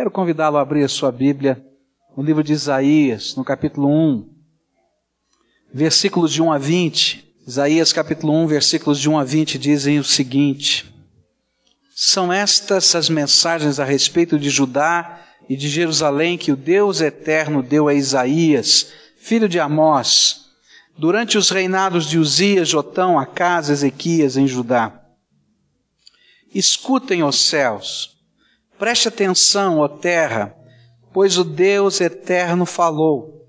Quero convidá-lo a abrir a sua Bíblia no livro de Isaías, no capítulo 1, versículos de 1 a 20. Isaías capítulo 1, versículos de 1 a 20 dizem o seguinte: São estas as mensagens a respeito de Judá e de Jerusalém que o Deus eterno deu a Isaías, filho de Amós, durante os reinados de Uzias, Jotão, Acas, Ezequias em Judá. Escutem os céus, preste atenção, ó terra, pois o Deus eterno falou.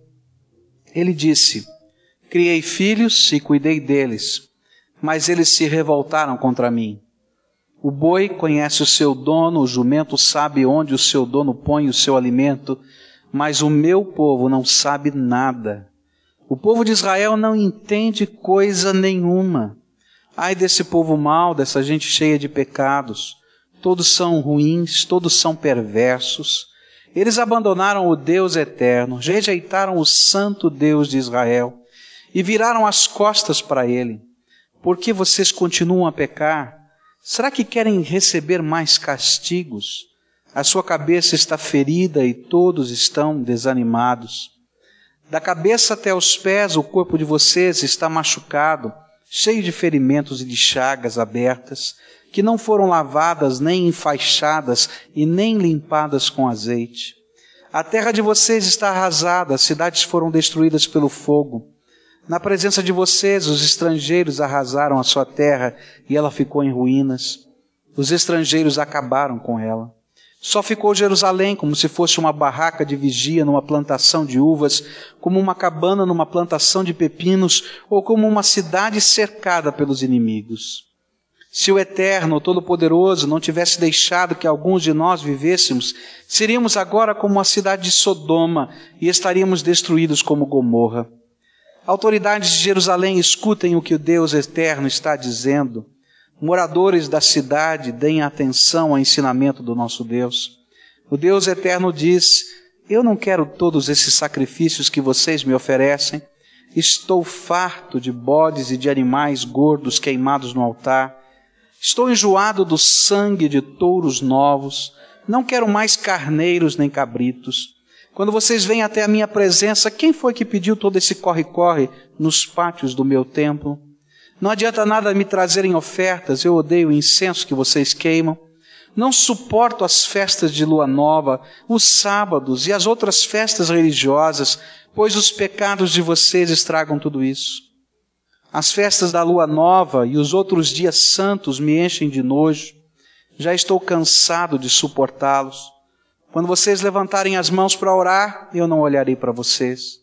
Ele disse: Criei filhos e cuidei deles, mas eles se revoltaram contra mim. O boi conhece o seu dono, o jumento sabe onde o seu dono põe o seu alimento, mas o meu povo não sabe nada. O povo de Israel não entende coisa nenhuma. Ai desse povo mau, dessa gente cheia de pecados. Todos são ruins, todos são perversos. Eles abandonaram o Deus eterno, rejeitaram o santo Deus de Israel e viraram as costas para ele. Por que vocês continuam a pecar? Será que querem receber mais castigos? A sua cabeça está ferida e todos estão desanimados. Da cabeça até os pés, o corpo de vocês está machucado cheio de ferimentos e de chagas abertas, que não foram lavadas, nem enfaixadas e nem limpadas com azeite. A terra de vocês está arrasada, as cidades foram destruídas pelo fogo. Na presença de vocês, os estrangeiros arrasaram a sua terra e ela ficou em ruínas. Os estrangeiros acabaram com ela. Só ficou Jerusalém como se fosse uma barraca de vigia numa plantação de uvas, como uma cabana numa plantação de pepinos, ou como uma cidade cercada pelos inimigos. Se o Eterno, Todo-Poderoso, não tivesse deixado que alguns de nós vivêssemos, seríamos agora como a cidade de Sodoma e estaríamos destruídos como Gomorra. Autoridades de Jerusalém, escutem o que o Deus Eterno está dizendo. Moradores da cidade, deem atenção ao ensinamento do nosso Deus. O Deus eterno diz: Eu não quero todos esses sacrifícios que vocês me oferecem. Estou farto de bodes e de animais gordos queimados no altar. Estou enjoado do sangue de touros novos. Não quero mais carneiros nem cabritos. Quando vocês vêm até a minha presença, quem foi que pediu todo esse corre-corre nos pátios do meu templo? Não adianta nada me trazerem ofertas, eu odeio o incenso que vocês queimam. Não suporto as festas de lua nova, os sábados e as outras festas religiosas, pois os pecados de vocês estragam tudo isso. As festas da lua nova e os outros dias santos me enchem de nojo. Já estou cansado de suportá-los. Quando vocês levantarem as mãos para orar, eu não olharei para vocês.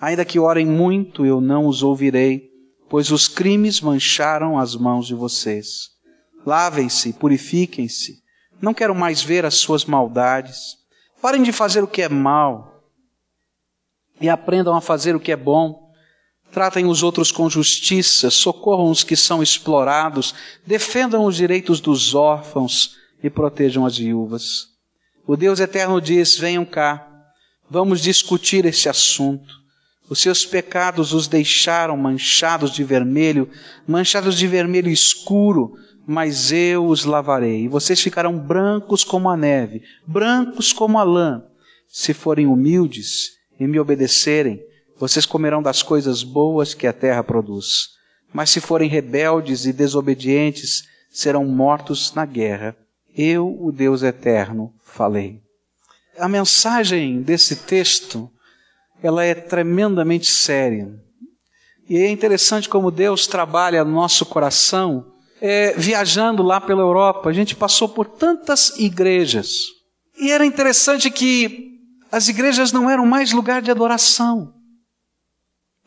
Ainda que orem muito, eu não os ouvirei pois os crimes mancharam as mãos de vocês. Lavem-se, purifiquem-se. Não quero mais ver as suas maldades. Parem de fazer o que é mal e aprendam a fazer o que é bom. Tratem os outros com justiça, socorram os que são explorados, defendam os direitos dos órfãos e protejam as viúvas. O Deus eterno diz: venham cá, vamos discutir esse assunto. Os seus pecados os deixaram manchados de vermelho, manchados de vermelho escuro, mas eu os lavarei, e vocês ficarão brancos como a neve, brancos como a lã. Se forem humildes e me obedecerem, vocês comerão das coisas boas que a terra produz. Mas se forem rebeldes e desobedientes, serão mortos na guerra. Eu, o Deus eterno, falei. A mensagem desse texto ela é tremendamente séria. E é interessante como Deus trabalha no nosso coração, é, viajando lá pela Europa. A gente passou por tantas igrejas. E era interessante que as igrejas não eram mais lugar de adoração.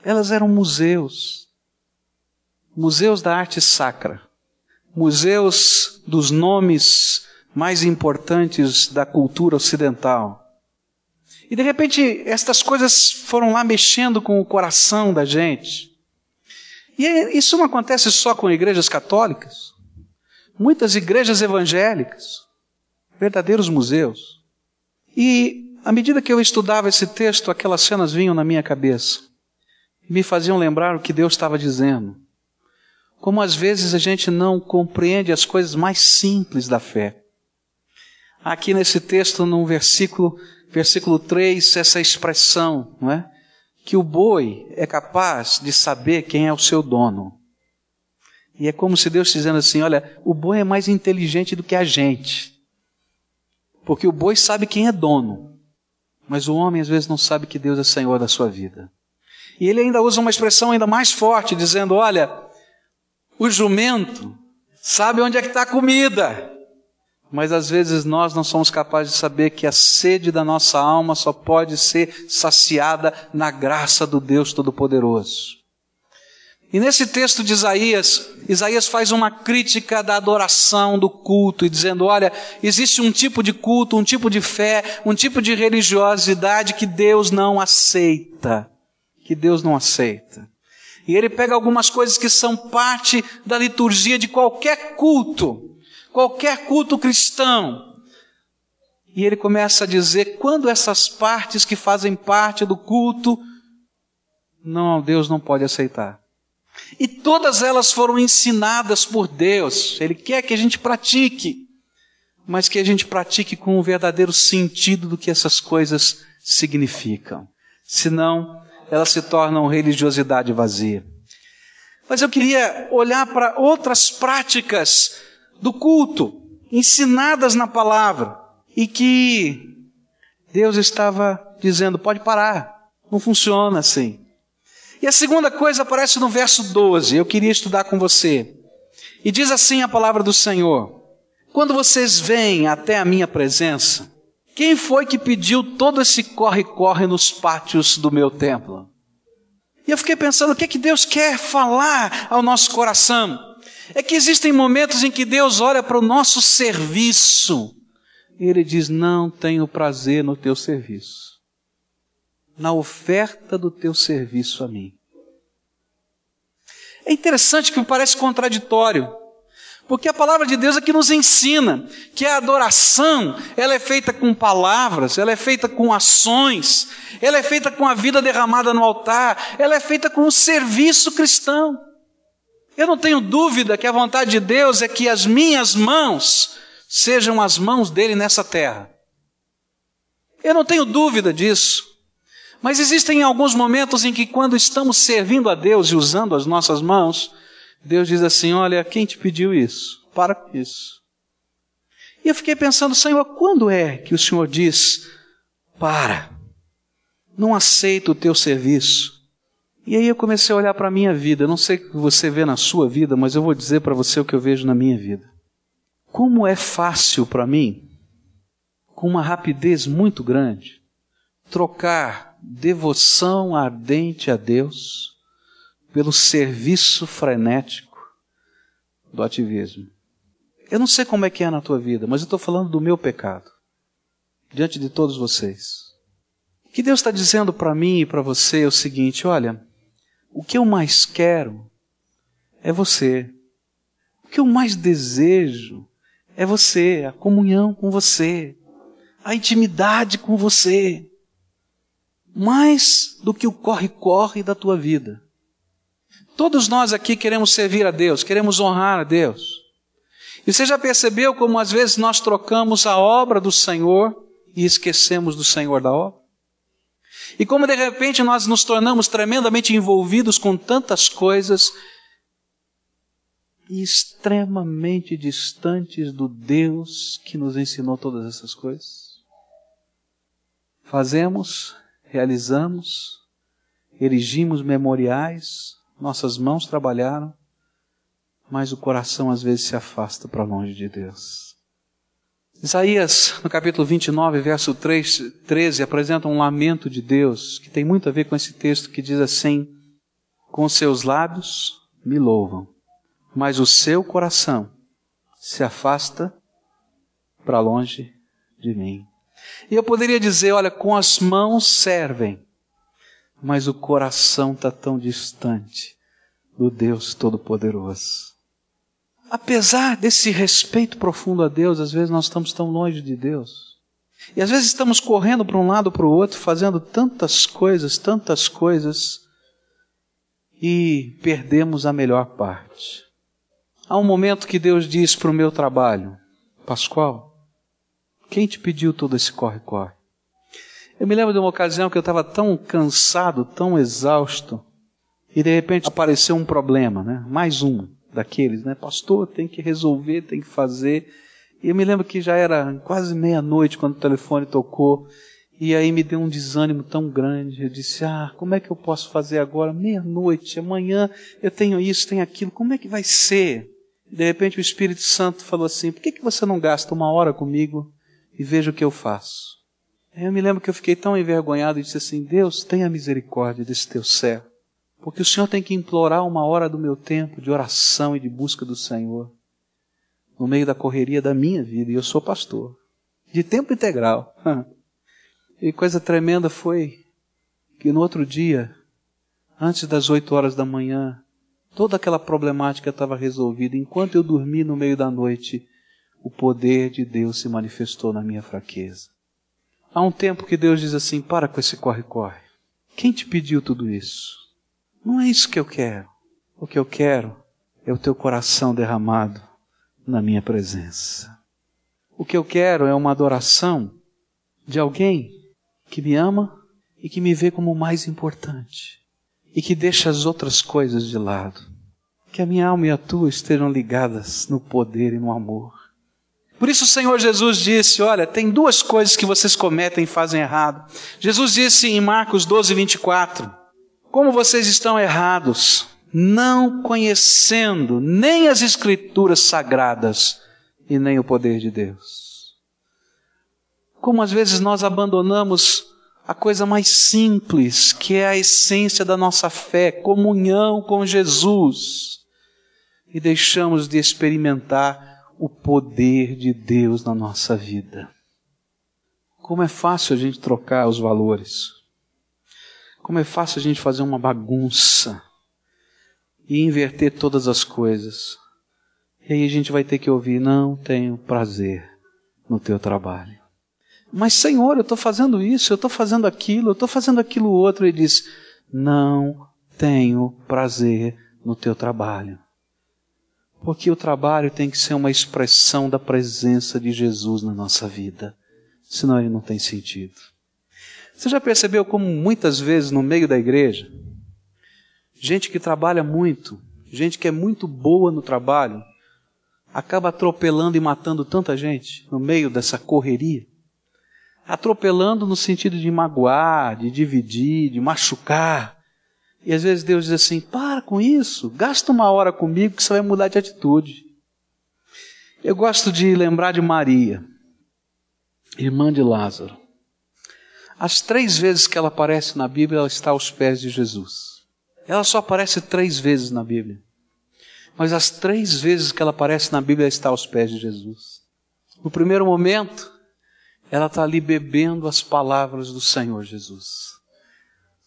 Elas eram museus. Museus da arte sacra. Museus dos nomes mais importantes da cultura ocidental. E de repente, estas coisas foram lá mexendo com o coração da gente. E isso não acontece só com igrejas católicas. Muitas igrejas evangélicas, verdadeiros museus. E à medida que eu estudava esse texto, aquelas cenas vinham na minha cabeça. Me faziam lembrar o que Deus estava dizendo. Como às vezes a gente não compreende as coisas mais simples da fé. aqui nesse texto, no versículo, versículo 3, essa expressão, não é? Que o boi é capaz de saber quem é o seu dono. E é como se Deus dizendo assim: olha, o boi é mais inteligente do que a gente. Porque o boi sabe quem é dono. Mas o homem às vezes não sabe que Deus é Senhor da sua vida. E ele ainda usa uma expressão ainda mais forte, dizendo: olha, o jumento sabe onde é que está a comida. Mas às vezes nós não somos capazes de saber que a sede da nossa alma só pode ser saciada na graça do Deus Todo-Poderoso. E nesse texto de Isaías, Isaías faz uma crítica da adoração, do culto, e dizendo: olha, existe um tipo de culto, um tipo de fé, um tipo de religiosidade que Deus não aceita. Que Deus não aceita. E ele pega algumas coisas que são parte da liturgia de qualquer culto, qualquer culto cristão. E ele começa a dizer quando essas partes que fazem parte do culto, não, Deus não pode aceitar. E todas elas foram ensinadas por Deus. Ele quer que a gente pratique, mas que a gente pratique com o verdadeiro sentido do que essas coisas significam. Senão, elas se tornam religiosidade vazia. Mas eu queria olhar para outras práticas do culto, ensinadas na palavra, e que Deus estava dizendo: pode parar, não funciona assim. E a segunda coisa aparece no verso 12, eu queria estudar com você. E diz assim a palavra do Senhor: Quando vocês vêm até a minha presença, quem foi que pediu todo esse corre-corre nos pátios do meu templo? E eu fiquei pensando, o que é que Deus quer falar ao nosso coração? É que existem momentos em que Deus olha para o nosso serviço e Ele diz: Não tenho prazer no teu serviço, na oferta do teu serviço a mim. É interessante que me parece contraditório. Porque a palavra de Deus é que nos ensina que a adoração, ela é feita com palavras, ela é feita com ações, ela é feita com a vida derramada no altar, ela é feita com o serviço cristão. Eu não tenho dúvida que a vontade de Deus é que as minhas mãos sejam as mãos dele nessa terra. Eu não tenho dúvida disso. Mas existem alguns momentos em que, quando estamos servindo a Deus e usando as nossas mãos, Deus diz assim: Olha, quem te pediu isso? Para com isso. E eu fiquei pensando, Senhor, quando é que o Senhor diz: Para, não aceito o teu serviço? E aí eu comecei a olhar para a minha vida. Eu não sei o que você vê na sua vida, mas eu vou dizer para você o que eu vejo na minha vida. Como é fácil para mim, com uma rapidez muito grande, trocar devoção ardente a Deus pelo serviço frenético do ativismo. Eu não sei como é que é na tua vida, mas eu estou falando do meu pecado diante de todos vocês. O que Deus está dizendo para mim e para você é o seguinte: olha, o que eu mais quero é você. O que eu mais desejo é você, a comunhão com você, a intimidade com você. Mais do que o corre-corre da tua vida. Todos nós aqui queremos servir a Deus, queremos honrar a Deus. E você já percebeu como às vezes nós trocamos a obra do Senhor e esquecemos do Senhor da obra? E como de repente nós nos tornamos tremendamente envolvidos com tantas coisas e extremamente distantes do Deus que nos ensinou todas essas coisas? Fazemos, realizamos, erigimos memoriais, nossas mãos trabalharam, mas o coração às vezes se afasta para longe de Deus. Isaías, no capítulo 29, verso 3, 13, apresenta um lamento de Deus, que tem muito a ver com esse texto que diz assim: Com seus lábios me louvam, mas o seu coração se afasta para longe de mim. E eu poderia dizer: olha, com as mãos servem, mas o coração está tão distante do Deus Todo-Poderoso. Apesar desse respeito profundo a Deus, às vezes nós estamos tão longe de Deus. E às vezes estamos correndo para um lado para o outro, fazendo tantas coisas, tantas coisas, e perdemos a melhor parte. Há um momento que Deus diz para o meu trabalho, Pascoal, Quem te pediu todo esse corre-corre? Eu me lembro de uma ocasião que eu estava tão cansado, tão exausto, e de repente apareceu um problema, né? Mais um daqueles, né? Pastor, tem que resolver, tem que fazer. E eu me lembro que já era quase meia-noite quando o telefone tocou, e aí me deu um desânimo tão grande. Eu disse: Ah, como é que eu posso fazer agora? Meia-noite, amanhã eu tenho isso, tenho aquilo, como é que vai ser? De repente o Espírito Santo falou assim: Por que, que você não gasta uma hora comigo e veja o que eu faço? Eu me lembro que eu fiquei tão envergonhado e disse assim: Deus, tenha misericórdia desse teu servo, porque o Senhor tem que implorar uma hora do meu tempo de oração e de busca do Senhor, no meio da correria da minha vida, e eu sou pastor, de tempo integral. E coisa tremenda foi que no outro dia, antes das oito horas da manhã, toda aquela problemática estava resolvida. Enquanto eu dormi no meio da noite, o poder de Deus se manifestou na minha fraqueza. Há um tempo que Deus diz assim: para com esse corre-corre. Quem te pediu tudo isso? Não é isso que eu quero. O que eu quero é o teu coração derramado na minha presença. O que eu quero é uma adoração de alguém que me ama e que me vê como o mais importante e que deixa as outras coisas de lado. Que a minha alma e a tua estejam ligadas no poder e no amor. Por isso o Senhor Jesus disse: Olha, tem duas coisas que vocês cometem e fazem errado. Jesus disse em Marcos 12, 24: Como vocês estão errados, não conhecendo nem as Escrituras sagradas e nem o poder de Deus. Como às vezes nós abandonamos a coisa mais simples, que é a essência da nossa fé, comunhão com Jesus, e deixamos de experimentar o poder de Deus na nossa vida. Como é fácil a gente trocar os valores. Como é fácil a gente fazer uma bagunça e inverter todas as coisas. E aí a gente vai ter que ouvir: não tenho prazer no teu trabalho. Mas, Senhor, eu estou fazendo isso, eu estou fazendo aquilo, eu estou fazendo aquilo outro. Ele diz: Não tenho prazer no teu trabalho. Porque o trabalho tem que ser uma expressão da presença de Jesus na nossa vida. Senão ele não tem sentido. Você já percebeu como muitas vezes no meio da igreja, gente que trabalha muito, gente que é muito boa no trabalho, acaba atropelando e matando tanta gente no meio dessa correria? atropelando no sentido de magoar, de dividir, de machucar. E às vezes Deus diz assim: para com isso, gasta uma hora comigo que você vai mudar de atitude. Eu gosto de lembrar de Maria, irmã de Lázaro. As três vezes que ela aparece na Bíblia, ela está aos pés de Jesus. Ela só aparece três vezes na Bíblia. Mas as três vezes que ela aparece na Bíblia, ela está aos pés de Jesus. No primeiro momento, ela está ali bebendo as palavras do Senhor Jesus.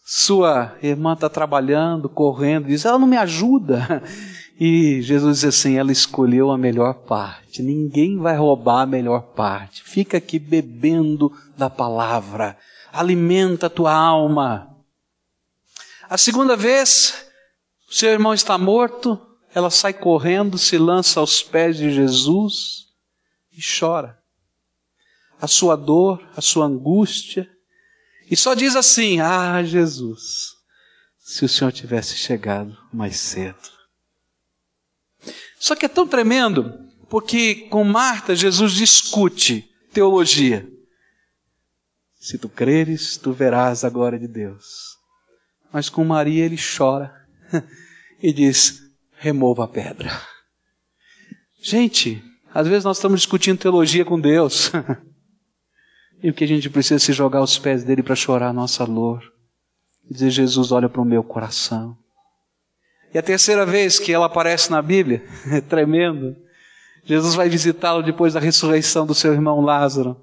Sua irmã está trabalhando, correndo, diz: ela não me ajuda. E Jesus diz assim: ela escolheu a melhor parte. Ninguém vai roubar a melhor parte. Fica aqui bebendo da palavra. Alimenta a tua alma. A segunda vez, seu irmão está morto. Ela sai correndo, se lança aos pés de Jesus e chora a sua dor, a sua angústia, e só diz assim: Ah, Jesus, se o Senhor tivesse chegado mais cedo. Só que é tão tremendo, porque com Marta Jesus discute teologia. Se tu creres, tu verás a glória de Deus. Mas com Maria ele chora e diz: remova a pedra. Gente, às vezes nós estamos discutindo teologia com Deus. E o que a gente precisa é se jogar aos pés dele para chorar a nossa dor. E dizer, Jesus, olha para o meu coração. E a terceira vez que ela aparece na Bíblia, é tremendo. Jesus vai visitá-lo depois da ressurreição do seu irmão Lázaro.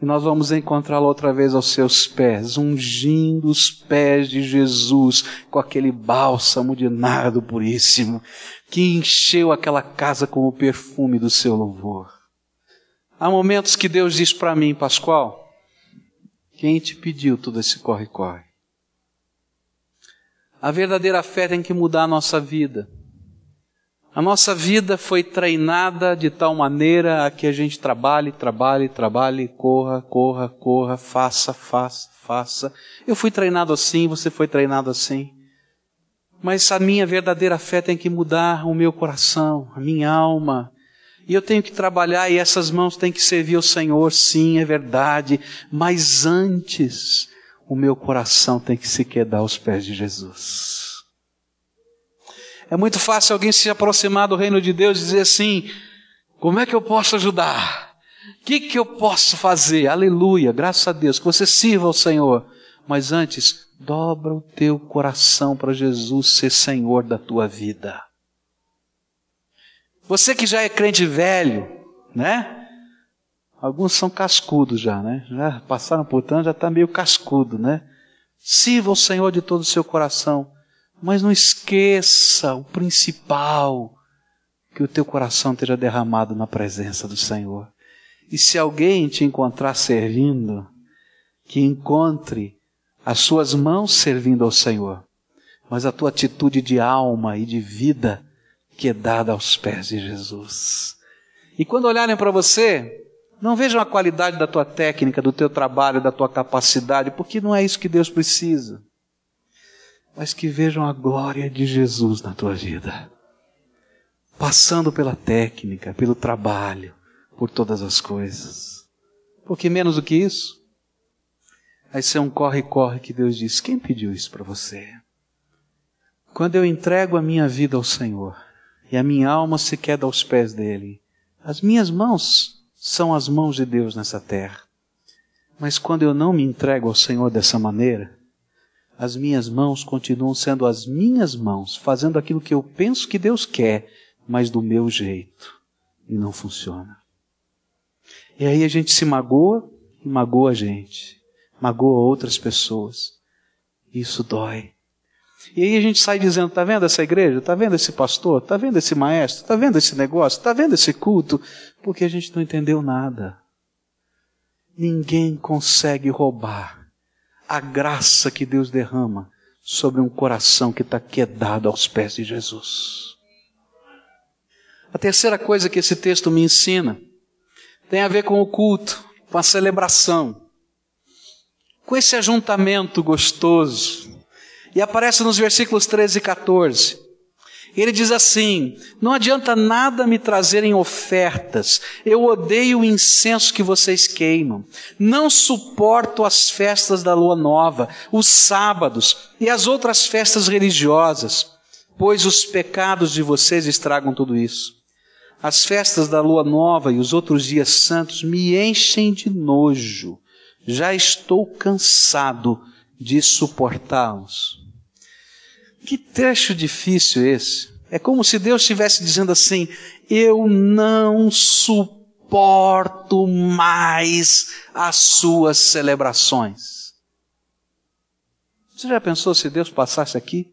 E nós vamos encontrá-lo outra vez aos seus pés, ungindo os pés de Jesus com aquele bálsamo de nardo puríssimo, que encheu aquela casa com o perfume do seu louvor. Há momentos que Deus diz para mim, Pascoal, quem te pediu todo esse corre-corre? A verdadeira fé tem que mudar a nossa vida. A nossa vida foi treinada de tal maneira a que a gente trabalhe, trabalhe, trabalhe, corra, corra, corra, faça, faça, faça. Eu fui treinado assim, você foi treinado assim. Mas a minha verdadeira fé tem que mudar o meu coração, a minha alma. E eu tenho que trabalhar e essas mãos têm que servir ao Senhor, sim, é verdade. Mas antes, o meu coração tem que se quedar aos pés de Jesus. É muito fácil alguém se aproximar do reino de Deus e dizer assim: como é que eu posso ajudar? O que, que eu posso fazer? Aleluia, graças a Deus, que você sirva ao Senhor. Mas antes, dobra o teu coração para Jesus ser Senhor da tua vida. Você que já é crente velho, né? Alguns são cascudos já, né? Já passaram por tanto, já está meio cascudo, né? Sirva o Senhor de todo o seu coração. Mas não esqueça o principal, que o teu coração esteja derramado na presença do Senhor. E se alguém te encontrar servindo, que encontre as suas mãos servindo ao Senhor, mas a tua atitude de alma e de vida que é dada aos pés de Jesus. E quando olharem para você, não vejam a qualidade da tua técnica, do teu trabalho, da tua capacidade, porque não é isso que Deus precisa mas que vejam a glória de Jesus na tua vida. Passando pela técnica, pelo trabalho, por todas as coisas. Porque menos do que isso, vai ser um corre-corre que Deus diz: quem pediu isso para você? Quando eu entrego a minha vida ao Senhor e a minha alma se queda aos pés dele, as minhas mãos são as mãos de Deus nessa terra. Mas quando eu não me entrego ao Senhor dessa maneira, as minhas mãos continuam sendo as minhas mãos, fazendo aquilo que eu penso que Deus quer, mas do meu jeito. E não funciona. E aí a gente se magoa e magoa a gente. Magoa outras pessoas. Isso dói. E aí a gente sai dizendo: tá vendo essa igreja? Tá vendo esse pastor? Tá vendo esse maestro? Tá vendo esse negócio? Tá vendo esse culto? Porque a gente não entendeu nada. Ninguém consegue roubar a graça que Deus derrama sobre um coração que está quedado aos pés de Jesus. A terceira coisa que esse texto me ensina tem a ver com o culto, com a celebração, com esse ajuntamento gostoso. E aparece nos versículos 13 e 14. Ele diz assim: Não adianta nada me trazerem ofertas, eu odeio o incenso que vocês queimam, não suporto as festas da lua nova, os sábados e as outras festas religiosas, pois os pecados de vocês estragam tudo isso. As festas da lua nova e os outros dias santos me enchem de nojo, já estou cansado de suportá-los. Que trecho difícil esse. É como se Deus estivesse dizendo assim: Eu não suporto mais as suas celebrações. Você já pensou se Deus passasse aqui?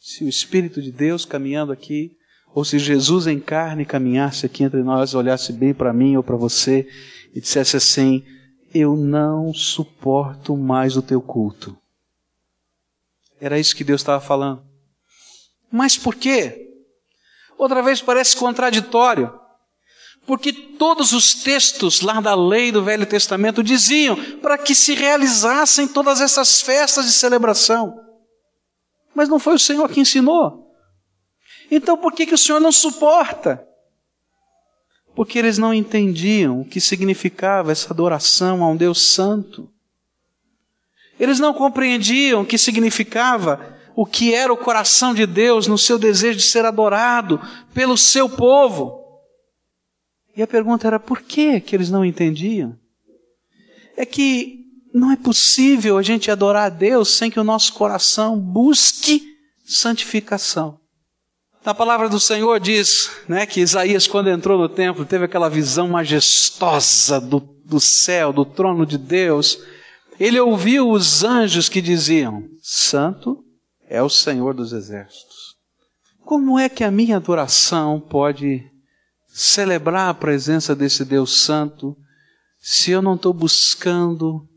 Se o Espírito de Deus caminhando aqui, ou se Jesus em carne caminhasse aqui entre nós, olhasse bem para mim ou para você e dissesse assim: Eu não suporto mais o teu culto. Era isso que Deus estava falando. Mas por quê? Outra vez parece contraditório. Porque todos os textos lá da lei do Velho Testamento diziam para que se realizassem todas essas festas de celebração. Mas não foi o Senhor que ensinou. Então por que, que o Senhor não suporta? Porque eles não entendiam o que significava essa adoração a um Deus santo. Eles não compreendiam o que significava o que era o coração de Deus no seu desejo de ser adorado pelo seu povo. E a pergunta era por que que eles não entendiam? É que não é possível a gente adorar a Deus sem que o nosso coração busque santificação. A palavra do Senhor diz né, que Isaías, quando entrou no templo, teve aquela visão majestosa do, do céu, do trono de Deus, ele ouviu os anjos que diziam: Santo é o Senhor dos exércitos. Como é que a minha adoração pode celebrar a presença desse Deus Santo se eu não estou buscando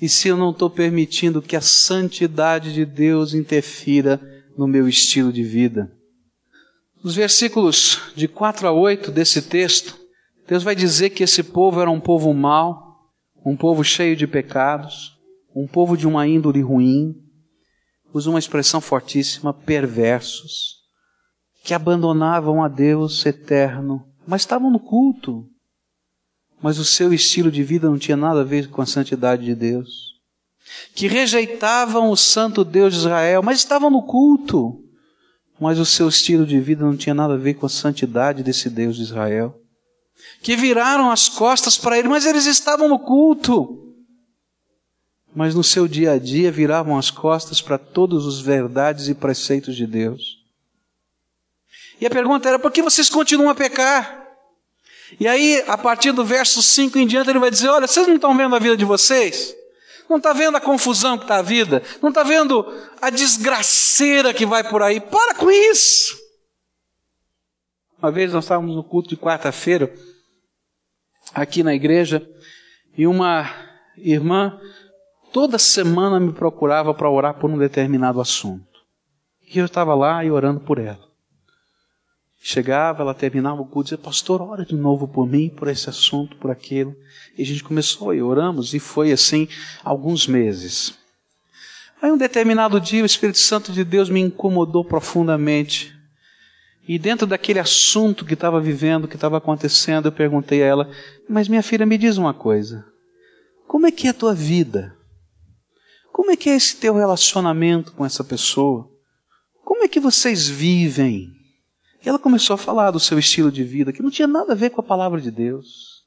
e se eu não estou permitindo que a santidade de Deus interfira no meu estilo de vida? Nos versículos de 4 a 8 desse texto, Deus vai dizer que esse povo era um povo mau, um povo cheio de pecados, um povo de uma índole ruim, usa uma expressão fortíssima, perversos, que abandonavam a Deus eterno, mas estavam no culto. Mas o seu estilo de vida não tinha nada a ver com a santidade de Deus. Que rejeitavam o santo Deus de Israel, mas estavam no culto. Mas o seu estilo de vida não tinha nada a ver com a santidade desse Deus de Israel. Que viraram as costas para ele, mas eles estavam no culto mas no seu dia a dia viravam as costas para todos os verdades e preceitos de Deus. E a pergunta era: por que vocês continuam a pecar? E aí, a partir do verso 5 em diante, ele vai dizer: olha, vocês não estão vendo a vida de vocês? Não está vendo a confusão que está a vida? Não está vendo a desgraceira que vai por aí? Para com isso! Uma vez nós estávamos no culto de quarta-feira, aqui na igreja, e uma irmã toda semana me procurava para orar por um determinado assunto. E eu estava lá e orando por ela. Chegava, ela terminava o culto e dizia, pastor, ora de novo por mim, por esse assunto, por aquilo. E a gente começou e oramos, e foi assim alguns meses. Aí um determinado dia o Espírito Santo de Deus me incomodou profundamente. E dentro daquele assunto que estava vivendo, que estava acontecendo, eu perguntei a ela, mas minha filha, me diz uma coisa. Como é que é a tua vida? Como é que é esse teu relacionamento com essa pessoa? Como é que vocês vivem? E ela começou a falar do seu estilo de vida, que não tinha nada a ver com a palavra de Deus.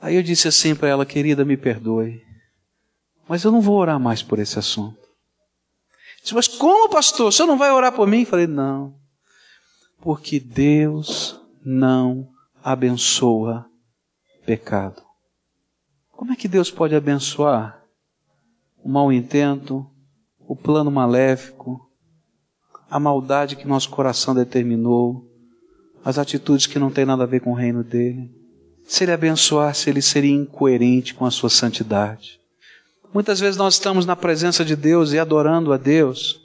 Aí eu disse assim para ela, querida, me perdoe, mas eu não vou orar mais por esse assunto. Disse, mas como, pastor? O senhor não vai orar por mim? Falei, não, porque Deus não abençoa pecado. Como é que Deus pode abençoar o mau intento, o plano maléfico, a maldade que nosso coração determinou, as atitudes que não têm nada a ver com o reino dele. Se ele abençoasse, ele seria incoerente com a sua santidade. Muitas vezes nós estamos na presença de Deus e adorando a Deus,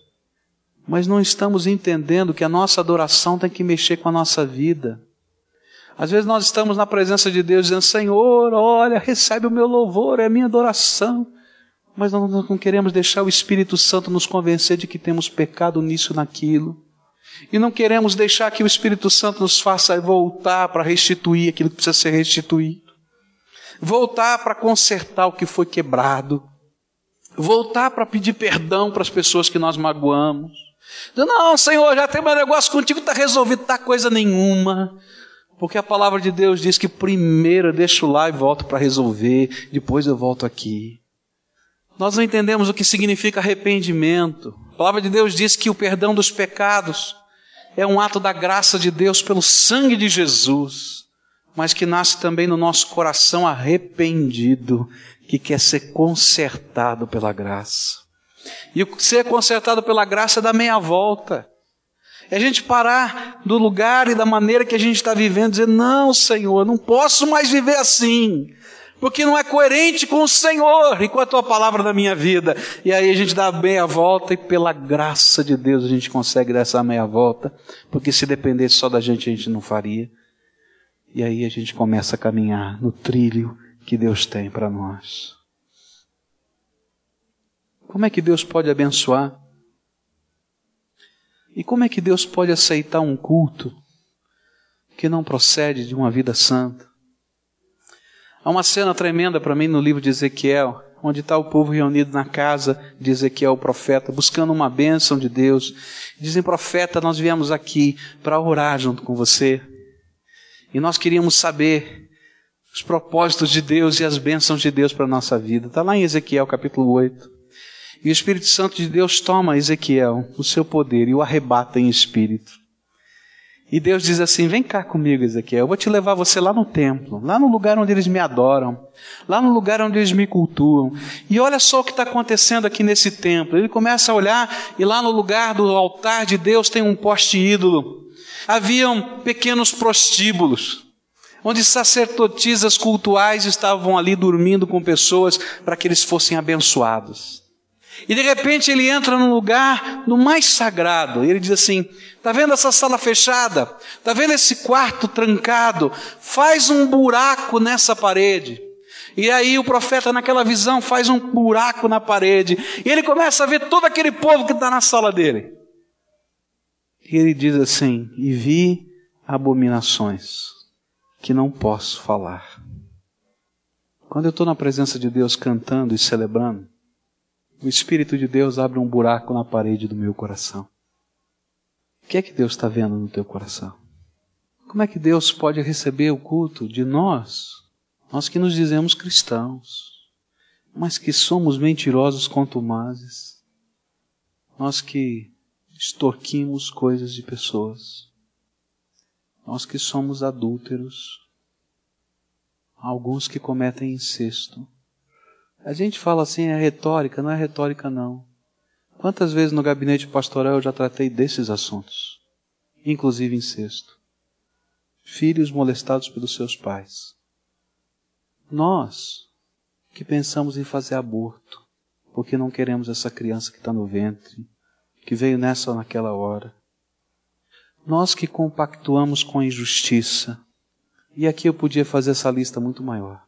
mas não estamos entendendo que a nossa adoração tem que mexer com a nossa vida. Às vezes nós estamos na presença de Deus dizendo: Senhor, olha, recebe o meu louvor, é a minha adoração mas nós não queremos deixar o Espírito Santo nos convencer de que temos pecado nisso naquilo. E não queremos deixar que o Espírito Santo nos faça voltar para restituir aquilo que precisa ser restituído. Voltar para consertar o que foi quebrado. Voltar para pedir perdão para as pessoas que nós magoamos. Não, Senhor, já tem meu negócio contigo, está resolvido, está coisa nenhuma. Porque a palavra de Deus diz que primeiro eu deixo lá e volto para resolver, depois eu volto aqui. Nós não entendemos o que significa arrependimento. A palavra de Deus diz que o perdão dos pecados é um ato da graça de Deus pelo sangue de Jesus, mas que nasce também no nosso coração arrependido, que quer ser consertado pela graça. E ser consertado pela graça da meia volta. É a gente parar do lugar e da maneira que a gente está vivendo, dizer: Não, Senhor, não posso mais viver assim porque não é coerente com o Senhor e com a tua palavra na minha vida. E aí a gente dá a meia volta e pela graça de Deus a gente consegue dar essa meia volta, porque se dependesse só da gente a gente não faria. E aí a gente começa a caminhar no trilho que Deus tem para nós. Como é que Deus pode abençoar? E como é que Deus pode aceitar um culto que não procede de uma vida santa? Há uma cena tremenda para mim no livro de Ezequiel, onde está o povo reunido na casa de Ezequiel, o profeta, buscando uma bênção de Deus. Dizem, profeta, nós viemos aqui para orar junto com você. E nós queríamos saber os propósitos de Deus e as bênçãos de Deus para a nossa vida. Está lá em Ezequiel capítulo 8. E o Espírito Santo de Deus toma Ezequiel, o seu poder, e o arrebata em espírito. E Deus diz assim: Vem cá comigo, Ezequiel, eu vou te levar você lá no templo, lá no lugar onde eles me adoram, lá no lugar onde eles me cultuam. E olha só o que está acontecendo aqui nesse templo. Ele começa a olhar e lá no lugar do altar de Deus tem um poste ídolo. Haviam pequenos prostíbulos, onde sacerdotisas cultuais estavam ali dormindo com pessoas para que eles fossem abençoados. E de repente ele entra num lugar no mais sagrado. E ele diz assim: "Tá vendo essa sala fechada? Tá vendo esse quarto trancado? Faz um buraco nessa parede." E aí o profeta naquela visão faz um buraco na parede, e ele começa a ver todo aquele povo que está na sala dele. E ele diz assim: "E vi abominações que não posso falar." Quando eu estou na presença de Deus cantando e celebrando, o Espírito de Deus abre um buraco na parede do meu coração. O que é que Deus está vendo no teu coração? Como é que Deus pode receber o culto de nós, nós que nos dizemos cristãos, mas que somos mentirosos contumazes, nós que extorquimos coisas de pessoas, nós que somos adúlteros, alguns que cometem incesto. A gente fala assim, é retórica, não é retórica não. Quantas vezes no gabinete pastoral eu já tratei desses assuntos, inclusive incesto. Filhos molestados pelos seus pais. Nós que pensamos em fazer aborto, porque não queremos essa criança que está no ventre, que veio nessa ou naquela hora. Nós que compactuamos com a injustiça, e aqui eu podia fazer essa lista muito maior.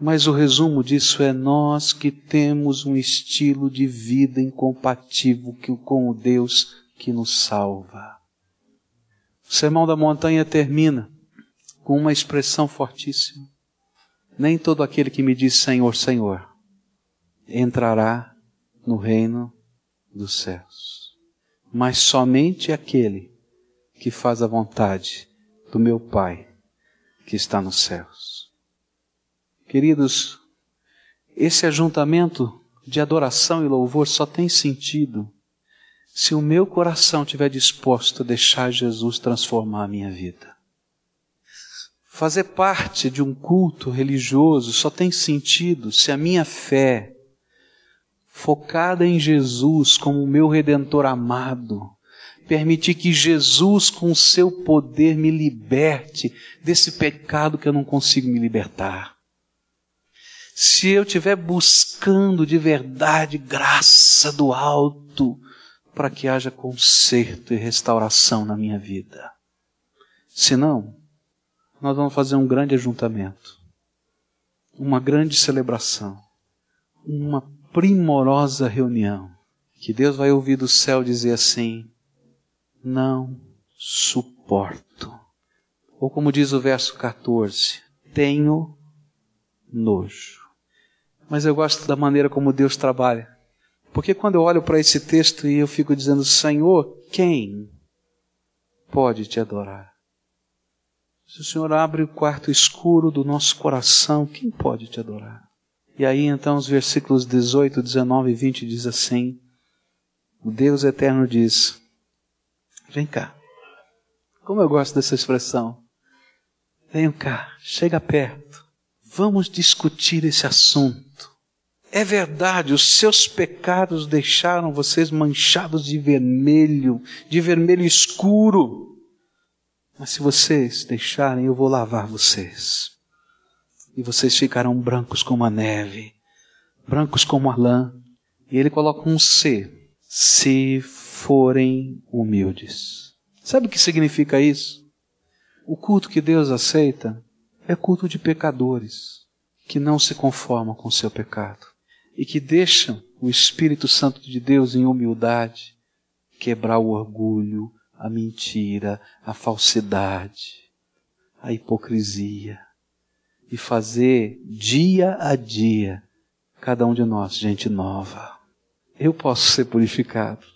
Mas o resumo disso é nós que temos um estilo de vida incompatível com o Deus que nos salva. O Sermão da Montanha termina com uma expressão fortíssima. Nem todo aquele que me diz Senhor, Senhor entrará no reino dos céus, mas somente aquele que faz a vontade do meu Pai que está nos céus. Queridos, esse ajuntamento de adoração e louvor só tem sentido se o meu coração estiver disposto a deixar Jesus transformar a minha vida. Fazer parte de um culto religioso só tem sentido se a minha fé, focada em Jesus como o meu redentor amado, permitir que Jesus, com o seu poder, me liberte desse pecado que eu não consigo me libertar. Se eu estiver buscando de verdade graça do alto, para que haja conserto e restauração na minha vida. Senão, nós vamos fazer um grande ajuntamento, uma grande celebração, uma primorosa reunião, que Deus vai ouvir do céu dizer assim: não suporto. Ou como diz o verso 14, tenho nojo. Mas eu gosto da maneira como Deus trabalha. Porque quando eu olho para esse texto e eu fico dizendo, Senhor, quem pode te adorar? Se o Senhor abre o quarto escuro do nosso coração, quem pode te adorar? E aí então os versículos 18, 19 e 20 diz assim: O Deus eterno diz: Vem cá. Como eu gosto dessa expressão. Venham cá, chega perto. Vamos discutir esse assunto. É verdade, os seus pecados deixaram vocês manchados de vermelho, de vermelho escuro. Mas se vocês deixarem, eu vou lavar vocês. E vocês ficarão brancos como a neve, brancos como a lã. E ele coloca um C. Se forem humildes. Sabe o que significa isso? O culto que Deus aceita é culto de pecadores que não se conformam com o seu pecado e que deixam o Espírito Santo de Deus em humildade quebrar o orgulho, a mentira, a falsidade, a hipocrisia e fazer dia a dia cada um de nós gente nova. Eu posso ser purificado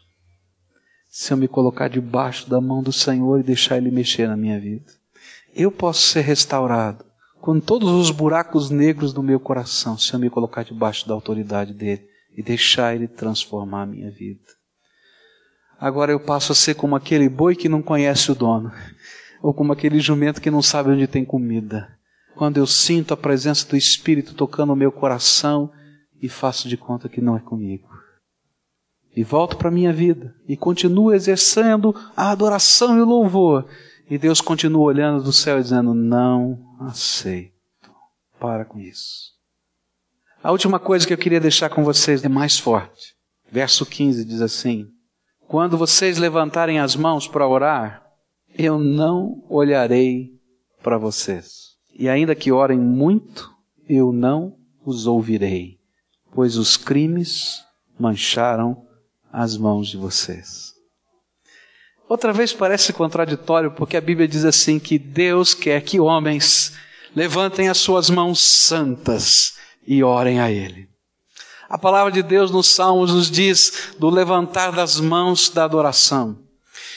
se eu me colocar debaixo da mão do Senhor e deixar Ele mexer na minha vida. Eu posso ser restaurado com todos os buracos negros do meu coração, se eu me colocar debaixo da autoridade dele e deixar Ele transformar a minha vida. Agora eu passo a ser como aquele boi que não conhece o dono, ou como aquele jumento que não sabe onde tem comida. Quando eu sinto a presença do Espírito tocando o meu coração e faço de conta que não é comigo e volto para a minha vida e continuo exercendo a adoração e o louvor. E Deus continua olhando do céu e dizendo: Não aceito. Para com isso. A última coisa que eu queria deixar com vocês é mais forte. Verso 15 diz assim: Quando vocês levantarem as mãos para orar, eu não olharei para vocês. E ainda que orem muito, eu não os ouvirei, pois os crimes mancharam as mãos de vocês. Outra vez parece contraditório, porque a Bíblia diz assim: que Deus quer que homens levantem as suas mãos santas e orem a Ele. A palavra de Deus nos Salmos nos diz do levantar das mãos da adoração.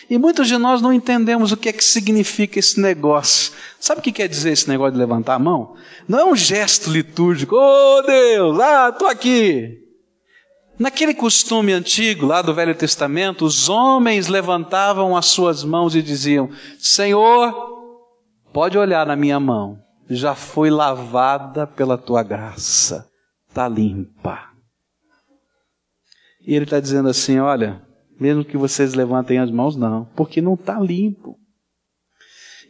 E muitos de nós não entendemos o que é que significa esse negócio. Sabe o que quer dizer esse negócio de levantar a mão? Não é um gesto litúrgico, oh Deus, ah, estou aqui. Naquele costume antigo, lá do Velho Testamento, os homens levantavam as suas mãos e diziam: Senhor, pode olhar na minha mão, já foi lavada pela tua graça, está limpa. E ele está dizendo assim: olha, mesmo que vocês levantem as mãos, não, porque não está limpo.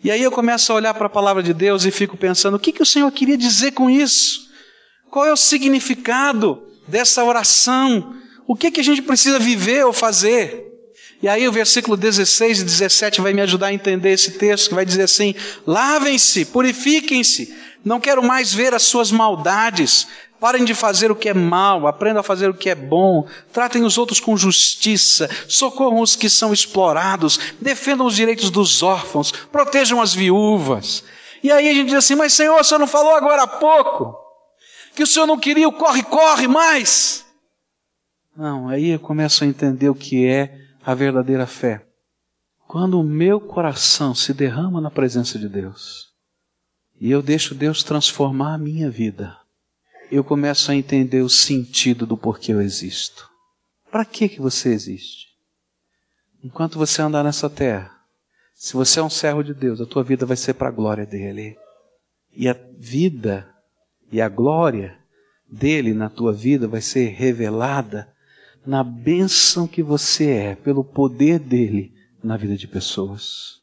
E aí eu começo a olhar para a palavra de Deus e fico pensando: o que, que o Senhor queria dizer com isso? Qual é o significado? Dessa oração. O que, que a gente precisa viver ou fazer? E aí o versículo 16 e 17 vai me ajudar a entender esse texto, que vai dizer assim: lavem-se, purifiquem-se, não quero mais ver as suas maldades, parem de fazer o que é mal, aprendam a fazer o que é bom, tratem os outros com justiça, socorram os que são explorados, defendam os direitos dos órfãos, protejam as viúvas. E aí a gente diz assim: mas Senhor, o Senhor não falou agora há pouco? Que o Senhor não queria o corre, corre mais. Não, aí eu começo a entender o que é a verdadeira fé. Quando o meu coração se derrama na presença de Deus e eu deixo Deus transformar a minha vida, eu começo a entender o sentido do porquê eu existo. Para que que você existe? Enquanto você andar nessa terra, se você é um servo de Deus, a tua vida vai ser para a glória dele. E a vida e a glória dele na tua vida vai ser revelada na bênção que você é, pelo poder dele na vida de pessoas.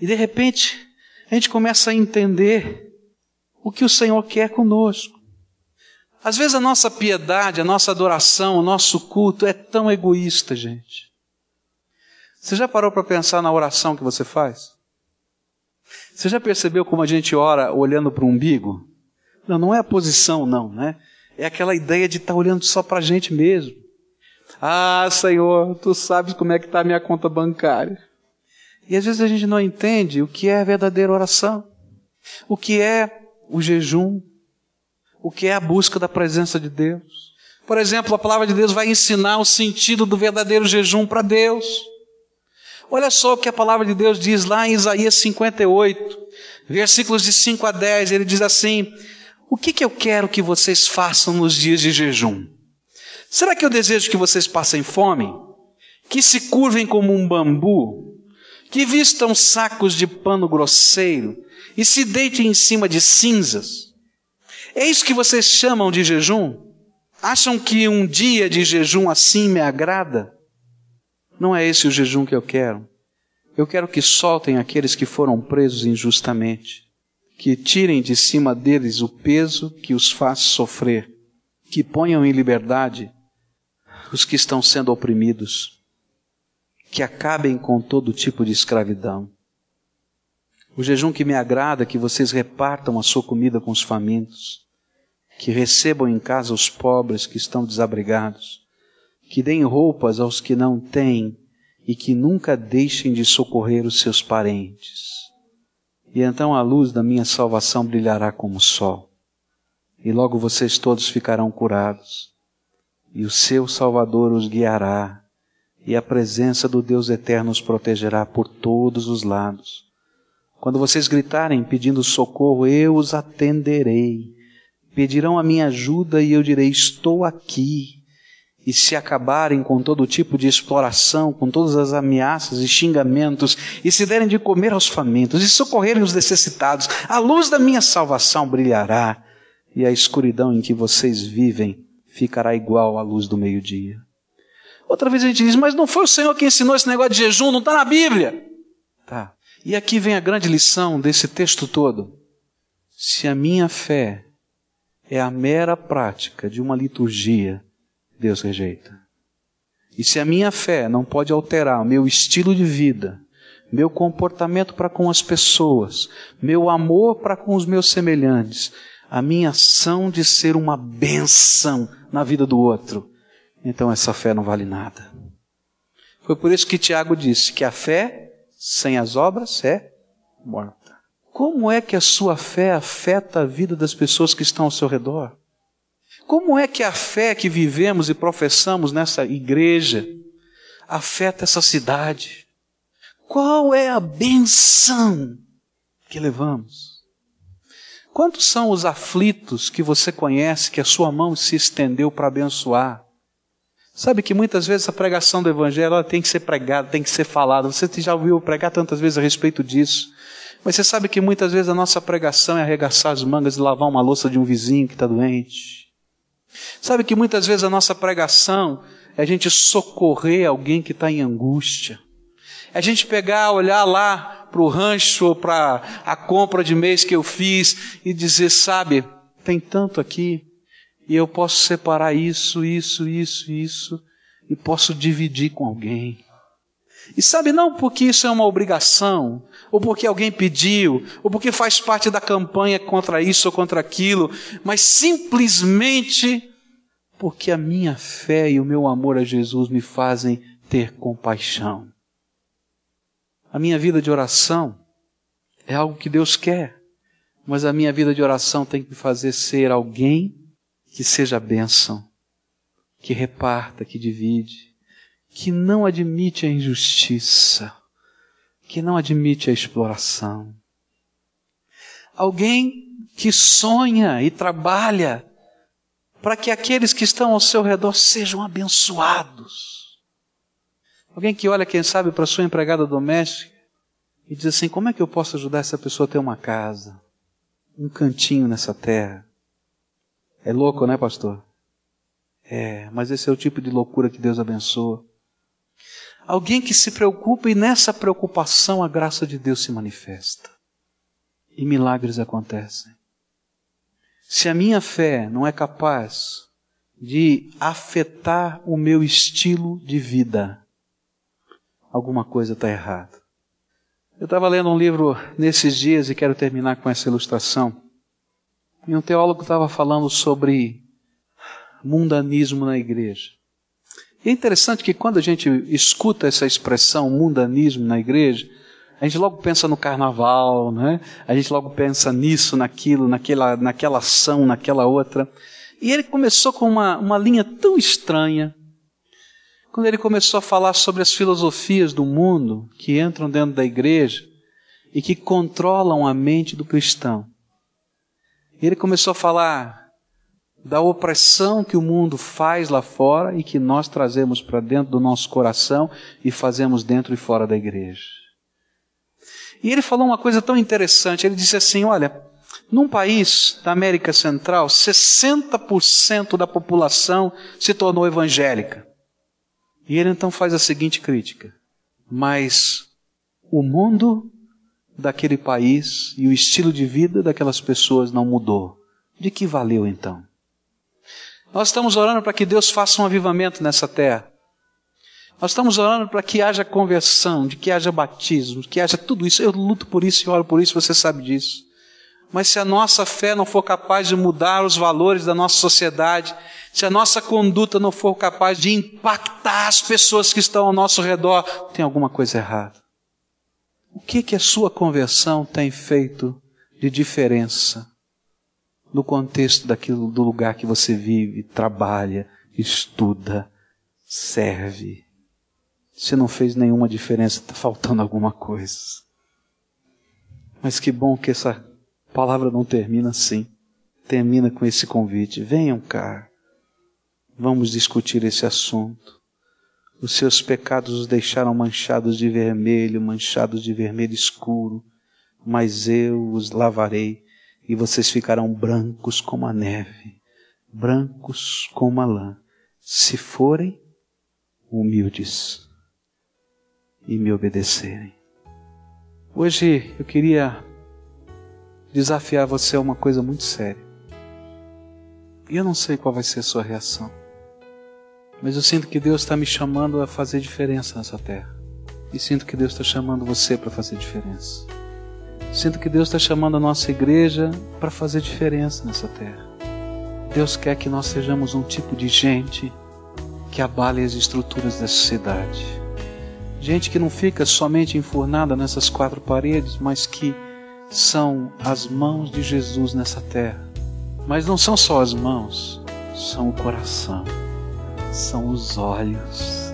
E de repente, a gente começa a entender o que o Senhor quer conosco. Às vezes a nossa piedade, a nossa adoração, o nosso culto é tão egoísta, gente. Você já parou para pensar na oração que você faz? Você já percebeu como a gente ora olhando para o umbigo? Não, não é a posição, não, né? É aquela ideia de estar tá olhando só para a gente mesmo. Ah, Senhor, tu sabes como é que está a minha conta bancária. E às vezes a gente não entende o que é a verdadeira oração, o que é o jejum, o que é a busca da presença de Deus. Por exemplo, a palavra de Deus vai ensinar o sentido do verdadeiro jejum para Deus. Olha só o que a palavra de Deus diz lá em Isaías 58, versículos de 5 a 10. Ele diz assim: o que, que eu quero que vocês façam nos dias de jejum? Será que eu desejo que vocês passem fome? Que se curvem como um bambu? Que vistam sacos de pano grosseiro e se deitem em cima de cinzas? É isso que vocês chamam de jejum? Acham que um dia de jejum assim me agrada? Não é esse o jejum que eu quero. Eu quero que soltem aqueles que foram presos injustamente que tirem de cima deles o peso que os faz sofrer, que ponham em liberdade os que estão sendo oprimidos, que acabem com todo tipo de escravidão. O jejum que me agrada é que vocês repartam a sua comida com os famintos, que recebam em casa os pobres que estão desabrigados, que deem roupas aos que não têm e que nunca deixem de socorrer os seus parentes e então a luz da minha salvação brilhará como o sol. E logo vocês todos ficarão curados. E o seu Salvador os guiará. E a presença do Deus eterno os protegerá por todos os lados. Quando vocês gritarem pedindo socorro, eu os atenderei. Pedirão a minha ajuda e eu direi: Estou aqui e se acabarem com todo tipo de exploração, com todas as ameaças e xingamentos, e se derem de comer aos famintos, e socorrerem os necessitados, a luz da minha salvação brilhará, e a escuridão em que vocês vivem ficará igual à luz do meio-dia. Outra vez a gente diz, mas não foi o Senhor que ensinou esse negócio de jejum, não está na Bíblia. Tá. E aqui vem a grande lição desse texto todo. Se a minha fé é a mera prática de uma liturgia, Deus rejeita. E se a minha fé não pode alterar o meu estilo de vida, meu comportamento para com as pessoas, meu amor para com os meus semelhantes, a minha ação de ser uma benção na vida do outro, então essa fé não vale nada. Foi por isso que Tiago disse que a fé sem as obras é morta. Como é que a sua fé afeta a vida das pessoas que estão ao seu redor? Como é que a fé que vivemos e professamos nessa igreja afeta essa cidade? Qual é a benção que levamos? Quantos são os aflitos que você conhece que a sua mão se estendeu para abençoar? Sabe que muitas vezes a pregação do Evangelho tem que ser pregada, tem que ser falada. Você já ouviu pregar tantas vezes a respeito disso. Mas você sabe que muitas vezes a nossa pregação é arregaçar as mangas e lavar uma louça de um vizinho que está doente. Sabe que muitas vezes a nossa pregação é a gente socorrer alguém que está em angústia. É a gente pegar, olhar lá para o rancho ou para a compra de mês que eu fiz e dizer, sabe, tem tanto aqui e eu posso separar isso, isso, isso, isso e posso dividir com alguém. E sabe, não porque isso é uma obrigação, ou porque alguém pediu, ou porque faz parte da campanha contra isso ou contra aquilo, mas simplesmente porque a minha fé e o meu amor a Jesus me fazem ter compaixão. A minha vida de oração é algo que Deus quer, mas a minha vida de oração tem que me fazer ser alguém que seja bênção, que reparta, que divide, que não admite a injustiça, que não admite a exploração. Alguém que sonha e trabalha para que aqueles que estão ao seu redor sejam abençoados. Alguém que olha, quem sabe, para sua empregada doméstica e diz assim: como é que eu posso ajudar essa pessoa a ter uma casa, um cantinho nessa terra? É louco, né, pastor? É, mas esse é o tipo de loucura que Deus abençoa. Alguém que se preocupa e nessa preocupação a graça de Deus se manifesta. E milagres acontecem. Se a minha fé não é capaz de afetar o meu estilo de vida, alguma coisa está errada. Eu estava lendo um livro nesses dias e quero terminar com essa ilustração. E um teólogo estava falando sobre mundanismo na igreja. E é interessante que quando a gente escuta essa expressão mundanismo na igreja, a gente logo pensa no carnaval, né? A gente logo pensa nisso, naquilo, naquela, naquela ação, naquela outra. E ele começou com uma, uma linha tão estranha. Quando ele começou a falar sobre as filosofias do mundo que entram dentro da igreja e que controlam a mente do cristão. Ele começou a falar da opressão que o mundo faz lá fora e que nós trazemos para dentro do nosso coração e fazemos dentro e fora da igreja. E ele falou uma coisa tão interessante. Ele disse assim: olha, num país da América Central, 60% da população se tornou evangélica. E ele então faz a seguinte crítica: mas o mundo daquele país e o estilo de vida daquelas pessoas não mudou. De que valeu então? Nós estamos orando para que Deus faça um avivamento nessa terra. Nós estamos orando para que haja conversão, de que haja batismo, que haja tudo isso. Eu luto por isso e oro por isso, você sabe disso. Mas se a nossa fé não for capaz de mudar os valores da nossa sociedade, se a nossa conduta não for capaz de impactar as pessoas que estão ao nosso redor, tem alguma coisa errada. O que que a sua conversão tem feito de diferença no contexto daquilo do lugar que você vive, trabalha, estuda, serve? Se não fez nenhuma diferença, está faltando alguma coisa. Mas que bom que essa palavra não termina assim. Termina com esse convite. Venham cá. Vamos discutir esse assunto. Os seus pecados os deixaram manchados de vermelho, manchados de vermelho escuro, mas eu os lavarei e vocês ficarão brancos como a neve, brancos como a lã, se forem humildes e me obedecerem. Hoje eu queria desafiar você a uma coisa muito séria. E eu não sei qual vai ser a sua reação. Mas eu sinto que Deus está me chamando a fazer diferença nessa terra. E sinto que Deus está chamando você para fazer diferença. Sinto que Deus está chamando a nossa igreja para fazer diferença nessa terra. Deus quer que nós sejamos um tipo de gente que abale as estruturas dessa cidade. Gente que não fica somente enfurnada nessas quatro paredes, mas que são as mãos de Jesus nessa terra. Mas não são só as mãos, são o coração, são os olhos,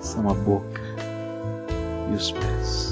são a boca e os pés.